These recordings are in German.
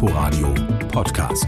Inforadio Podcast.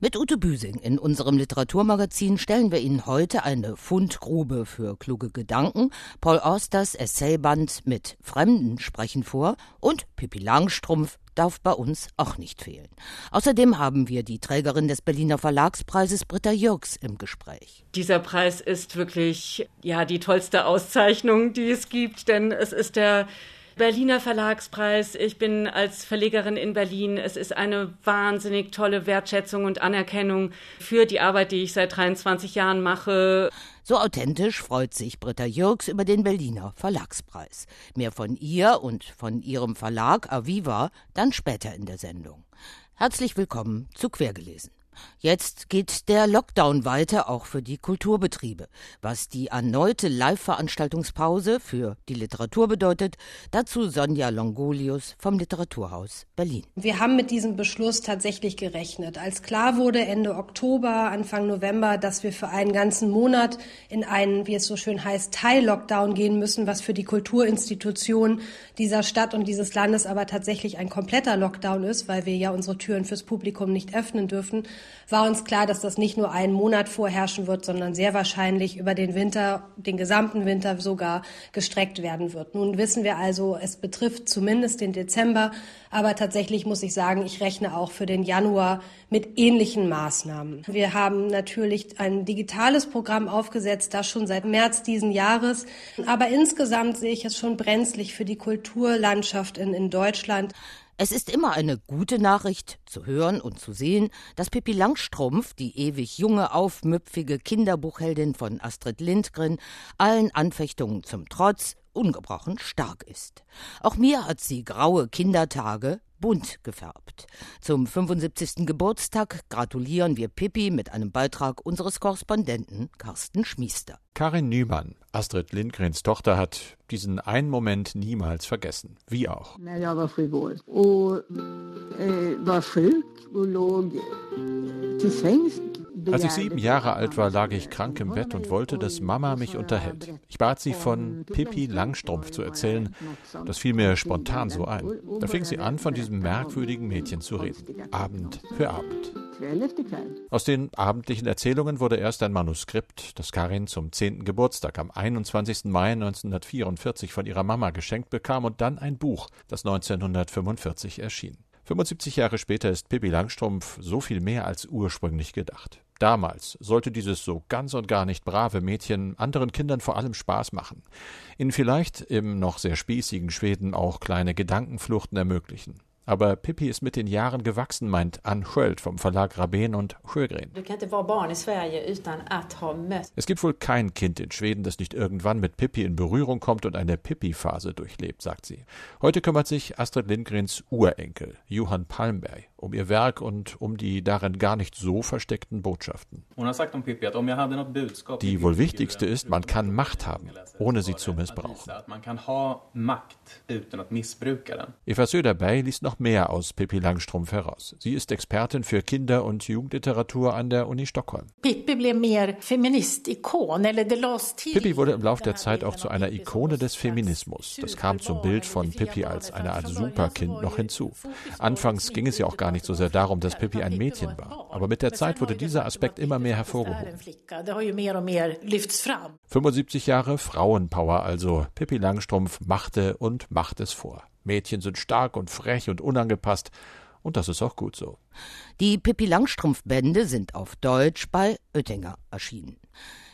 Mit Ute Büsing in unserem Literaturmagazin stellen wir Ihnen heute eine Fundgrube für kluge Gedanken, Paul Austers Essayband mit Fremden sprechen vor und Pippi Langstrumpf darf bei uns auch nicht fehlen. Außerdem haben wir die Trägerin des Berliner Verlagspreises Britta Jürgs im Gespräch. Dieser Preis ist wirklich ja die tollste Auszeichnung, die es gibt, denn es ist der Berliner Verlagspreis. Ich bin als Verlegerin in Berlin. Es ist eine wahnsinnig tolle Wertschätzung und Anerkennung für die Arbeit, die ich seit 23 Jahren mache. So authentisch freut sich Britta Jürgs über den Berliner Verlagspreis. Mehr von ihr und von ihrem Verlag Aviva dann später in der Sendung. Herzlich willkommen zu Quergelesen. Jetzt geht der Lockdown weiter, auch für die Kulturbetriebe. Was die erneute Live-Veranstaltungspause für die Literatur bedeutet, dazu Sonja Longolius vom Literaturhaus Berlin. Wir haben mit diesem Beschluss tatsächlich gerechnet. Als klar wurde Ende Oktober, Anfang November, dass wir für einen ganzen Monat in einen, wie es so schön heißt, Teil-Lockdown gehen müssen, was für die Kulturinstitutionen dieser Stadt und dieses Landes aber tatsächlich ein kompletter Lockdown ist, weil wir ja unsere Türen fürs Publikum nicht öffnen dürfen, war uns klar, dass das nicht nur einen Monat vorherrschen wird, sondern sehr wahrscheinlich über den Winter, den gesamten Winter sogar gestreckt werden wird. Nun wissen wir also, es betrifft zumindest den Dezember, aber tatsächlich muss ich sagen, ich rechne auch für den Januar mit ähnlichen Maßnahmen. Wir haben natürlich ein digitales Programm aufgesetzt, das schon seit März diesen Jahres. Aber insgesamt sehe ich es schon brenzlig für die Kulturlandschaft in, in Deutschland. Es ist immer eine gute Nachricht zu hören und zu sehen, dass Pippi Langstrumpf, die ewig junge, aufmüpfige Kinderbuchheldin von Astrid Lindgren, allen Anfechtungen zum Trotz ungebrochen stark ist. Auch mir hat sie graue Kindertage bunt gefärbt. Zum 75. Geburtstag gratulieren wir Pippi mit einem Beitrag unseres Korrespondenten Carsten Schmiester. Karin Nümann, Astrid Lindgrens Tochter, hat diesen einen Moment niemals vergessen. Wie auch. När jag var sju år och eh, var sjuk och låg till sängs als ich sieben Jahre alt war, lag ich krank im Bett und wollte, dass Mama mich unterhält. Ich bat sie von Pippi Langstrumpf zu erzählen. Das fiel mir spontan so ein. Da fing sie an, von diesem merkwürdigen Mädchen zu reden. Abend für Abend. Aus den abendlichen Erzählungen wurde erst ein Manuskript, das Karin zum 10. Geburtstag am 21. Mai 1944 von ihrer Mama geschenkt bekam und dann ein Buch, das 1945 erschien. 75 Jahre später ist Pippi Langstrumpf so viel mehr als ursprünglich gedacht. Damals sollte dieses so ganz und gar nicht brave Mädchen anderen Kindern vor allem Spaß machen, ihnen vielleicht im noch sehr spießigen Schweden auch kleine Gedankenfluchten ermöglichen. Aber Pippi ist mit den Jahren gewachsen, meint Ann Sköld vom Verlag Rabén und Sjögren. Es gibt wohl kein Kind in Schweden, das nicht irgendwann mit Pippi in Berührung kommt und eine Pippi-Phase durchlebt, sagt sie. Heute kümmert sich Astrid Lindgrens Urenkel, Johann Palmberg, um ihr Werk und um die darin gar nicht so versteckten Botschaften. Die wohl wichtigste ist, man kann Macht haben, ohne sie zu missbrauchen. Eva Söderberg liest noch mehr aus Pippi Langstrumpf heraus. Sie ist Expertin für Kinder- und Jugendliteratur an der Uni Stockholm. Pippi wurde im Laufe der Zeit auch zu einer Ikone des Feminismus. Das kam zum Bild von Pippi als eine Art Superkind noch hinzu. Anfangs ging es ja auch gar nicht so sehr darum, dass Pippi ein Mädchen war. Aber mit der Zeit wurde dieser Aspekt immer mehr hervorgehoben. 75 Jahre Frauenpower also. Pippi Langstrumpf machte und macht es vor. Mädchen sind stark und frech und unangepasst. Und das ist auch gut so. Die Pippi Langstrumpf-Bände sind auf Deutsch bei Oettinger erschienen.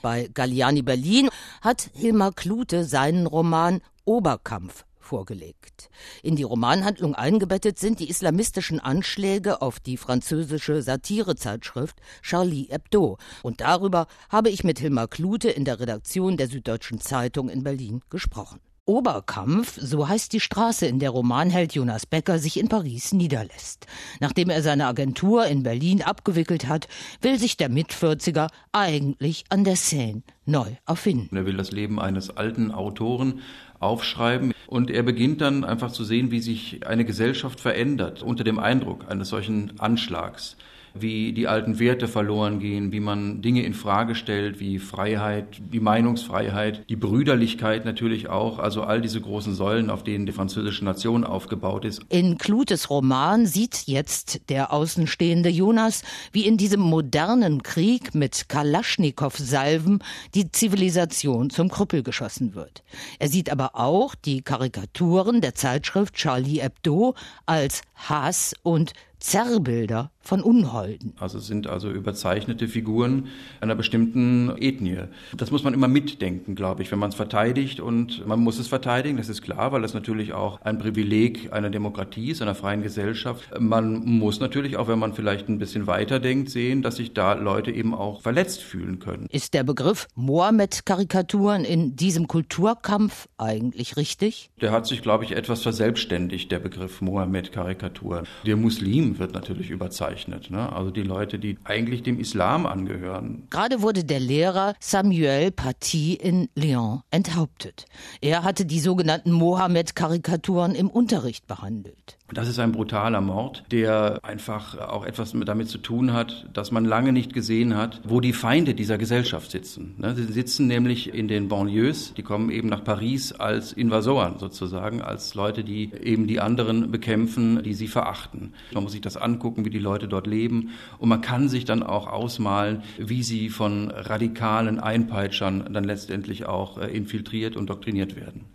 Bei Galliani Berlin hat Hilmar Klute seinen Roman Oberkampf vorgelegt. In die Romanhandlung eingebettet sind die islamistischen Anschläge auf die französische Satirezeitschrift Charlie Hebdo. Und darüber habe ich mit Hilmar Klute in der Redaktion der Süddeutschen Zeitung in Berlin gesprochen. Oberkampf, so heißt die Straße, in der Romanheld Jonas Becker sich in Paris niederlässt. Nachdem er seine Agentur in Berlin abgewickelt hat, will sich der Mitvierziger eigentlich an der Seine neu erfinden. Er will das Leben eines alten Autoren aufschreiben und er beginnt dann einfach zu sehen, wie sich eine Gesellschaft verändert unter dem Eindruck eines solchen Anschlags wie die alten Werte verloren gehen, wie man Dinge in Frage stellt, wie Freiheit, die Meinungsfreiheit, die Brüderlichkeit natürlich auch, also all diese großen Säulen, auf denen die französische Nation aufgebaut ist. In Klutes Roman sieht jetzt der außenstehende Jonas, wie in diesem modernen Krieg mit Kalaschnikow-Salven die Zivilisation zum Krüppel geschossen wird. Er sieht aber auch die Karikaturen der Zeitschrift Charlie Hebdo als Hass und Zerrbilder von Unholden. Also sind also überzeichnete Figuren einer bestimmten Ethnie. Das muss man immer mitdenken, glaube ich, wenn man es verteidigt. Und man muss es verteidigen, das ist klar, weil das natürlich auch ein Privileg einer Demokratie ist, einer freien Gesellschaft. Man muss natürlich auch, wenn man vielleicht ein bisschen weiter denkt, sehen, dass sich da Leute eben auch verletzt fühlen können. Ist der Begriff Mohammed-Karikaturen in diesem Kulturkampf eigentlich richtig? Der hat sich, glaube ich, etwas verselbstständigt, der Begriff Mohammed-Karikaturen. Der Muslim wird natürlich überzeichnet. Ne? Also die Leute, die eigentlich dem Islam angehören. Gerade wurde der Lehrer Samuel Paty in Lyon enthauptet. Er hatte die sogenannten Mohammed-Karikaturen im Unterricht behandelt. Das ist ein brutaler Mord, der einfach auch etwas damit zu tun hat, dass man lange nicht gesehen hat, wo die Feinde dieser Gesellschaft sitzen. Ne? Sie sitzen nämlich in den Banlieues, die kommen eben nach Paris als Invasoren sozusagen, als Leute, die eben die anderen bekämpfen, die sie verachten. Man muss sich das angucken, wie die Leute dort leben und man kann sich dann auch ausmalen, wie sie von radikalen Einpeitschern dann letztendlich auch äh, infiltriert und doktriniert werden.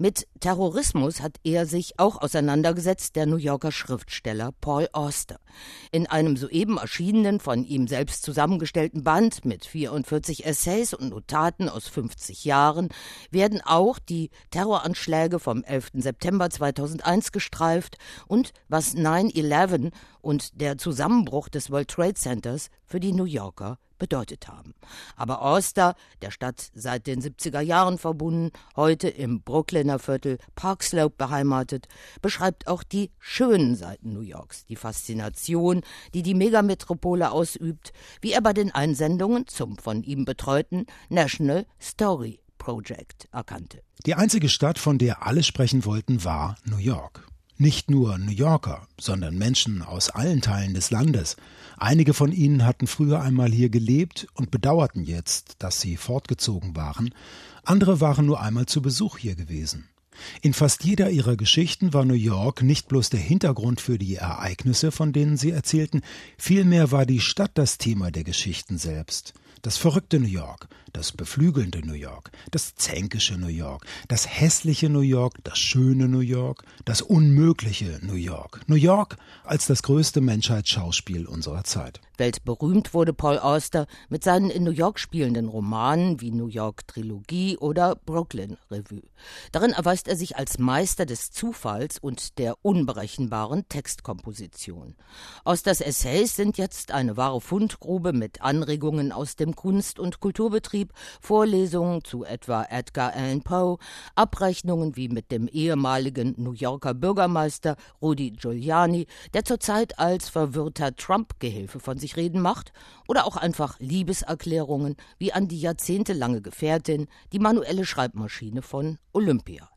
Mit Terrorismus hat er sich auch auseinandergesetzt, der New Yorker Schriftsteller Paul Auster. In einem soeben erschienenen, von ihm selbst zusammengestellten Band mit 44 Essays und Notaten aus 50 Jahren werden auch die Terroranschläge vom 11. September 2001 gestreift und was 9-11 und der Zusammenbruch des World Trade Centers für die New Yorker bedeutet haben. Aber Oster, der Stadt seit den 70er Jahren verbunden, heute im Brooklyner Viertel Park Slope beheimatet, beschreibt auch die schönen Seiten New Yorks, die Faszination, die die Megametropole ausübt, wie er bei den Einsendungen zum von ihm betreuten National Story Project erkannte. Die einzige Stadt, von der alle sprechen wollten, war New York. Nicht nur New Yorker, sondern Menschen aus allen Teilen des Landes. Einige von ihnen hatten früher einmal hier gelebt und bedauerten jetzt, dass sie fortgezogen waren. Andere waren nur einmal zu Besuch hier gewesen. In fast jeder ihrer Geschichten war New York nicht bloß der Hintergrund für die Ereignisse, von denen sie erzählten, vielmehr war die Stadt das Thema der Geschichten selbst. Das verrückte New York, das beflügelnde New York, das zänkische New York, das hässliche New York, das schöne New York, das unmögliche New York. New York als das größte Menschheitsschauspiel unserer Zeit. Weltberühmt wurde Paul Auster mit seinen in New York spielenden Romanen wie New York Trilogie oder Brooklyn Revue. Darin erweist er sich als Meister des Zufalls und der unberechenbaren Textkomposition. Austers Essays sind jetzt eine wahre Fundgrube mit Anregungen aus dem Kunst- und Kulturbetrieb, Vorlesungen zu etwa Edgar Allan Poe, Abrechnungen wie mit dem ehemaligen New Yorker Bürgermeister Rudy Giuliani, der zurzeit als verwirrter Trump-Gehilfe von sich reden macht, oder auch einfach Liebeserklärungen wie an die jahrzehntelange Gefährtin, die manuelle Schreibmaschine von Olympia.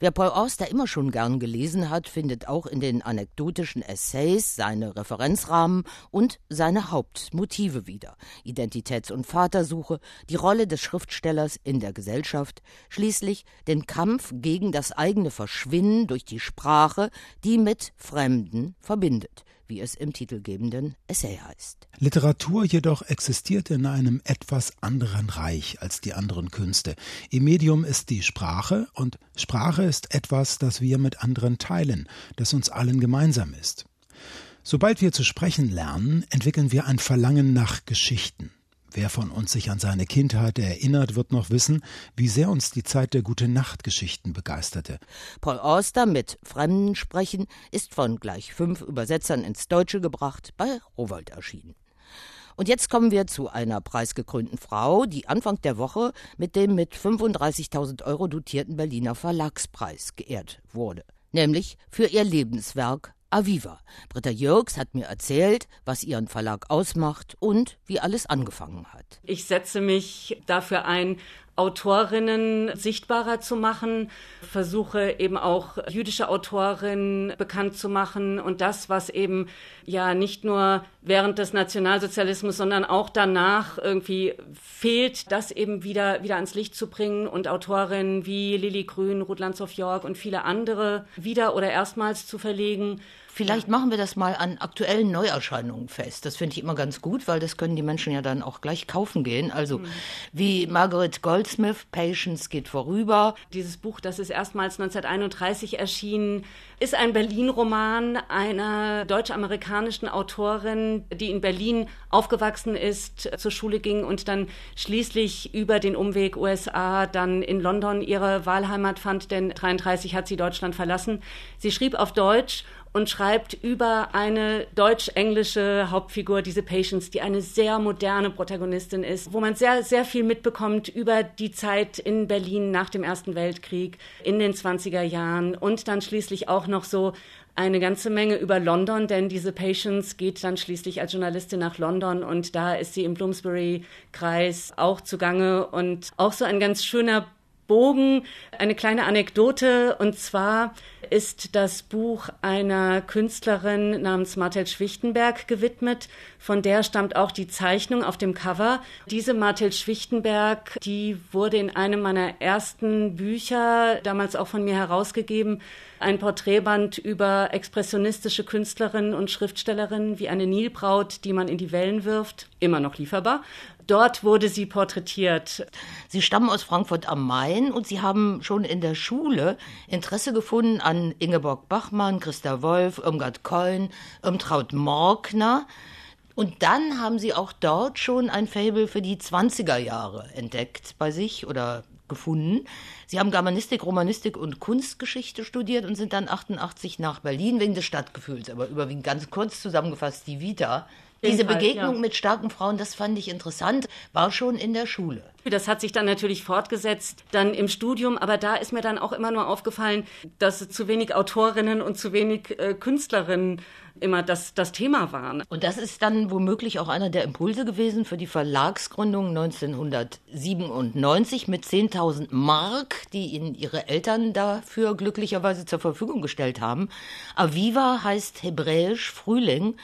Wer Paul Auster immer schon gern gelesen hat, findet auch in den anekdotischen Essays seine Referenzrahmen und seine Hauptmotive wieder. Identitäts- und Vatersuche, die Rolle des Schriftstellers in der Gesellschaft, schließlich den Kampf gegen das eigene Verschwinden durch die Sprache, die mit Fremden verbindet wie es im titelgebenden Essay heißt. Literatur jedoch existiert in einem etwas anderen Reich als die anderen Künste. Ihr Medium ist die Sprache und Sprache ist etwas, das wir mit anderen teilen, das uns allen gemeinsam ist. Sobald wir zu sprechen lernen, entwickeln wir ein Verlangen nach Geschichten. Wer von uns sich an seine Kindheit erinnert, wird noch wissen, wie sehr uns die Zeit der Gute-Nacht-Geschichten begeisterte. Paul Auster mit Fremden sprechen ist von gleich fünf Übersetzern ins Deutsche gebracht, bei Rowold erschienen. Und jetzt kommen wir zu einer preisgekrönten Frau, die Anfang der Woche mit dem mit 35.000 Euro dotierten Berliner Verlagspreis geehrt wurde, nämlich für ihr Lebenswerk Aviva. Britta Jürgs hat mir erzählt, was ihren Verlag ausmacht und wie alles angefangen hat. Ich setze mich dafür ein, Autorinnen sichtbarer zu machen, versuche eben auch jüdische Autorinnen bekannt zu machen und das, was eben ja nicht nur während des Nationalsozialismus, sondern auch danach irgendwie fehlt, das eben wieder, wieder ans Licht zu bringen und Autorinnen wie Lilly Grün, Ruth Landshoff York und viele andere wieder oder erstmals zu verlegen. Vielleicht machen wir das mal an aktuellen Neuerscheinungen fest. Das finde ich immer ganz gut, weil das können die Menschen ja dann auch gleich kaufen gehen. Also mhm. wie Margaret Goldsmith, Patience geht vorüber. Dieses Buch, das ist erstmals 1931 erschienen, ist ein Berlin-Roman einer deutsch-amerikanischen Autorin, die in Berlin aufgewachsen ist, zur Schule ging und dann schließlich über den Umweg USA dann in London ihre Wahlheimat fand, denn 1933 hat sie Deutschland verlassen. Sie schrieb auf Deutsch und schreibt über eine deutsch-englische Hauptfigur, diese Patience, die eine sehr moderne Protagonistin ist, wo man sehr, sehr viel mitbekommt über die Zeit in Berlin nach dem Ersten Weltkrieg in den 20er Jahren und dann schließlich auch noch so eine ganze Menge über London, denn diese Patience geht dann schließlich als Journalistin nach London und da ist sie im Bloomsbury-Kreis auch zugange und auch so ein ganz schöner Bogen eine kleine Anekdote und zwar ist das Buch einer Künstlerin namens Martel Schwichtenberg gewidmet. Von der stammt auch die Zeichnung auf dem Cover. Diese Martel Schwichtenberg, die wurde in einem meiner ersten Bücher, damals auch von mir herausgegeben, ein Porträtband über expressionistische Künstlerinnen und Schriftstellerinnen wie eine Nilbraut, die man in die Wellen wirft, immer noch lieferbar. Dort wurde sie porträtiert. Sie stammen aus Frankfurt am Main und Sie haben schon in der Schule Interesse gefunden an Ingeborg Bachmann, Christa Wolf, Irmgard Keun, Irmtraut Morkner. Und dann haben Sie auch dort schon ein Fable für die 20er Jahre entdeckt bei sich oder gefunden. Sie haben Germanistik, Romanistik und Kunstgeschichte studiert und sind dann 88 nach Berlin wegen des Stadtgefühls, aber überwiegend ganz kurz zusammengefasst die Vita diese Begegnung ja. mit starken Frauen, das fand ich interessant, war schon in der Schule. Das hat sich dann natürlich fortgesetzt, dann im Studium, aber da ist mir dann auch immer nur aufgefallen, dass zu wenig Autorinnen und zu wenig äh, Künstlerinnen immer das, das Thema waren. Und das ist dann womöglich auch einer der Impulse gewesen für die Verlagsgründung 1997 mit 10.000 Mark, die Ihnen Ihre Eltern dafür glücklicherweise zur Verfügung gestellt haben. Aviva heißt hebräisch Frühling.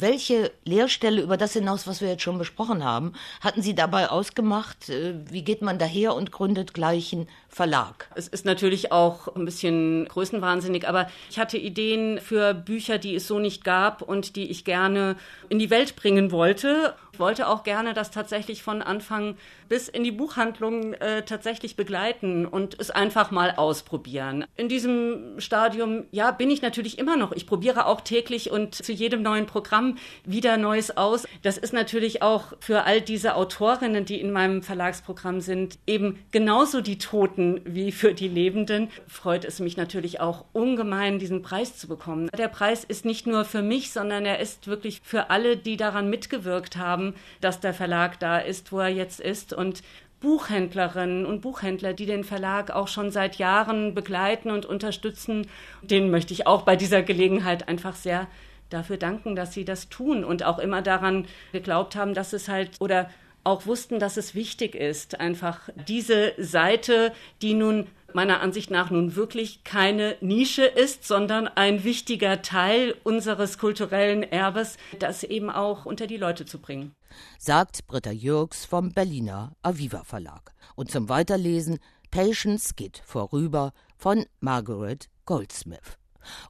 Welche Lehrstelle über das hinaus, was wir jetzt schon besprochen haben, hatten Sie dabei ausgemacht? Äh, wie geht man daher und gründet gleichen Verlag? Es ist natürlich auch ein bisschen größenwahnsinnig, aber ich hatte Ideen für Bücher, die es so nicht gab und die ich gerne in die Welt bringen wollte. Wollte auch gerne das tatsächlich von Anfang bis in die Buchhandlung äh, tatsächlich begleiten und es einfach mal ausprobieren. In diesem Stadium, ja, bin ich natürlich immer noch. Ich probiere auch täglich und zu jedem neuen Programm wieder Neues aus. Das ist natürlich auch für all diese Autorinnen, die in meinem Verlagsprogramm sind, eben genauso die Toten wie für die Lebenden. Freut es mich natürlich auch ungemein, diesen Preis zu bekommen. Der Preis ist nicht nur für mich, sondern er ist wirklich für alle, die daran mitgewirkt haben, dass der Verlag da ist, wo er jetzt ist und Buchhändlerinnen und Buchhändler, die den Verlag auch schon seit Jahren begleiten und unterstützen. Denen möchte ich auch bei dieser Gelegenheit einfach sehr dafür danken, dass sie das tun und auch immer daran geglaubt haben, dass es halt oder auch wussten, dass es wichtig ist, einfach diese Seite, die nun meiner Ansicht nach nun wirklich keine Nische ist, sondern ein wichtiger Teil unseres kulturellen Erbes, das eben auch unter die Leute zu bringen. Sagt Britta Jürgs vom Berliner Aviva Verlag. Und zum Weiterlesen Patience geht vorüber von Margaret Goldsmith.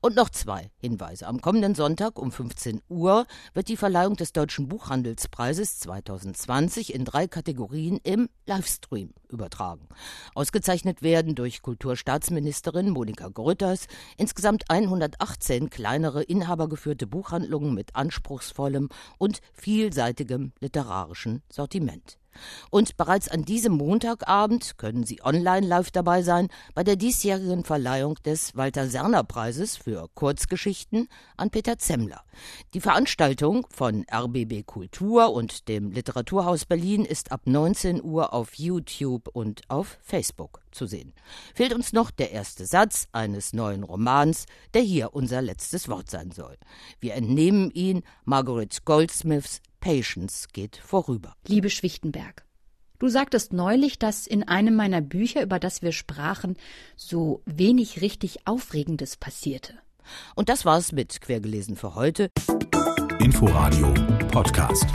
Und noch zwei Hinweise. Am kommenden Sonntag um 15 Uhr wird die Verleihung des Deutschen Buchhandelspreises 2020 in drei Kategorien im Livestream übertragen. Ausgezeichnet werden durch Kulturstaatsministerin Monika Grütters insgesamt 118 kleinere inhabergeführte Buchhandlungen mit anspruchsvollem und vielseitigem literarischen Sortiment. Und bereits an diesem Montagabend können Sie online live dabei sein bei der diesjährigen Verleihung des Walter-Serner-Preises für Kurzgeschichten an Peter Zemmler. Die Veranstaltung von RBB Kultur und dem Literaturhaus Berlin ist ab 19 Uhr auf YouTube und auf Facebook zu sehen. Fehlt uns noch der erste Satz eines neuen Romans, der hier unser letztes Wort sein soll. Wir entnehmen ihn Margaret Goldsmiths Patience geht vorüber. Liebe Schwichtenberg, Du sagtest neulich, dass in einem meiner Bücher, über das wir sprachen, so wenig richtig Aufregendes passierte. Und das war's mit Quergelesen für heute. Inforadio Podcast.